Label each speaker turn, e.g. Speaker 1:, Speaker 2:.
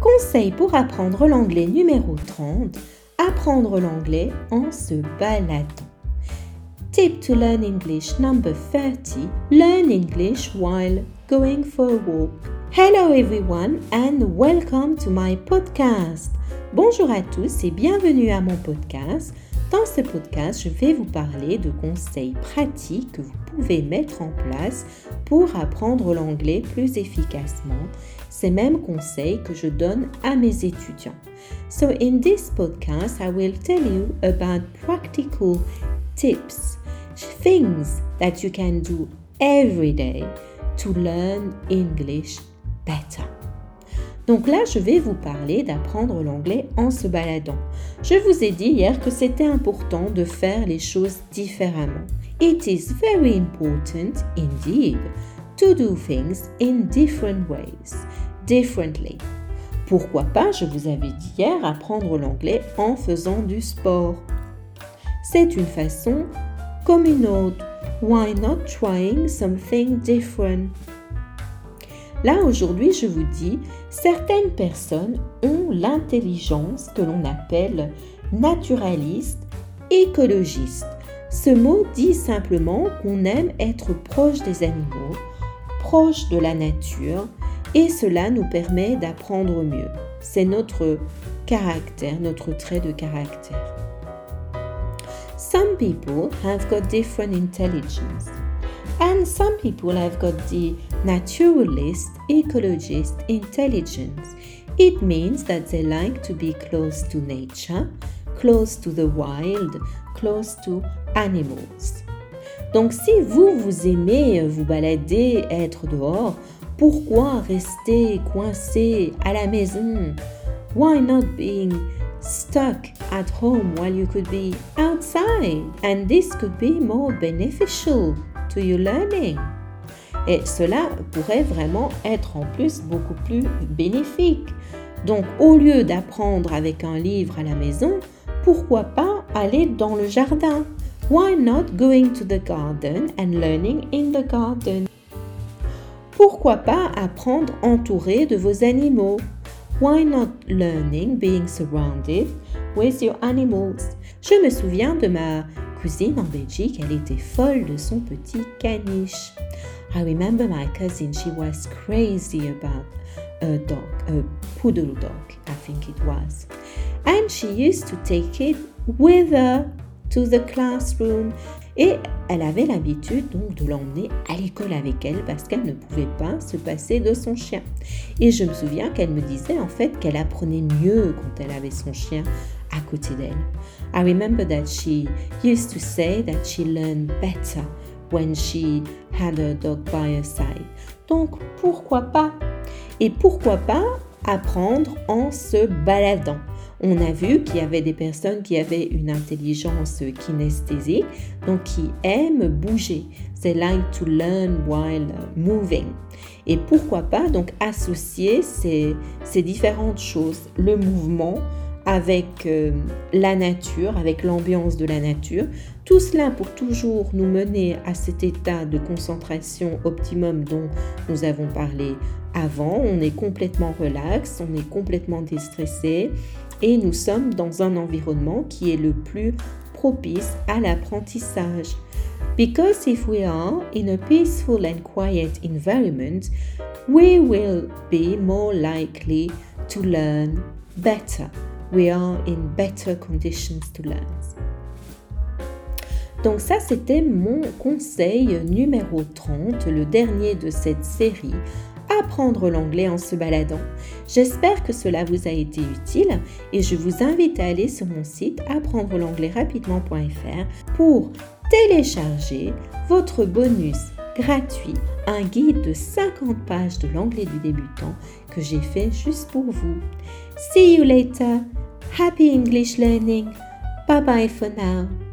Speaker 1: Conseil pour apprendre l'anglais numéro 30. Apprendre l'anglais en se baladant. Tip to learn English number 30. Learn English while going for a walk. Hello everyone and welcome to my podcast. Bonjour à tous et bienvenue à mon podcast. Dans ce podcast, je vais vous parler de conseils pratiques que vous pouvez mettre en place pour apprendre l'anglais plus efficacement. Ces mêmes conseils que je donne à mes étudiants. So in this podcast, I will tell you about practical tips, things that you can do every day to learn English better. Donc là, je vais vous parler d'apprendre l'anglais en se baladant. Je vous ai dit hier que c'était important de faire les choses différemment. It is very important indeed to do things in different ways, differently. Pourquoi pas, je vous avais dit hier, apprendre l'anglais en faisant du sport. C'est une façon comme une autre. Why not trying something different? Là, aujourd'hui, je vous dis, certaines personnes ont l'intelligence que l'on appelle naturaliste, écologiste. Ce mot dit simplement qu'on aime être proche des animaux, proche de la nature, et cela nous permet d'apprendre mieux. C'est notre caractère, notre trait de caractère. Some people have got different intelligence. And some people have got the naturalist, ecologist intelligence. It means that they like to be close to nature, close to the wild, close to animals. Donc si vous, vous aimez euh, vous balader, être dehors, pourquoi rester coincé à la maison? Why not being stuck at home while you could be outside? And this could be more beneficial to your learning. Et cela pourrait vraiment être en plus beaucoup plus bénéfique. Donc au lieu d'apprendre avec un livre à la maison, pourquoi pas aller dans le jardin? Why not going to the garden and learning in the garden? Pourquoi pas apprendre entouré de vos animaux? Why not learning being surrounded with your animals? Je me souviens de ma cousine en Belgique, elle était folle de son petit caniche. I remember my cousin, she was crazy about a dog, a poodle dog, I think it was. And she used to take it with her to the classroom. Et elle avait l'habitude donc de l'emmener à l'école avec elle parce qu'elle ne pouvait pas se passer de son chien. Et je me souviens qu'elle me disait en fait qu'elle apprenait mieux quand elle avait son chien à côté d'elle. I remember that she used to say that she learned better when she had a dog by her side. Donc pourquoi pas? Et pourquoi pas apprendre en se baladant? On a vu qu'il y avait des personnes qui avaient une intelligence kinesthésique, donc qui aiment bouger. They like to learn while moving. Et pourquoi pas donc associer ces, ces différentes choses, le mouvement avec euh, la nature, avec l'ambiance de la nature, tout cela pour toujours nous mener à cet état de concentration optimum dont nous avons parlé avant. On est complètement relax, on est complètement déstressé et nous sommes dans un environnement qui est le plus propice à l'apprentissage. Because if we are in a peaceful and quiet environment, we will be more likely to learn better. We are in better conditions to learn. Donc ça, c'était mon conseil numéro 30, le dernier de cette série apprendre l'anglais en se baladant. J'espère que cela vous a été utile et je vous invite à aller sur mon site apprendre l'anglais rapidement.fr pour télécharger votre bonus gratuit, un guide de 50 pages de l'anglais du débutant que j'ai fait juste pour vous. See you later. Happy English learning. Bye bye for now.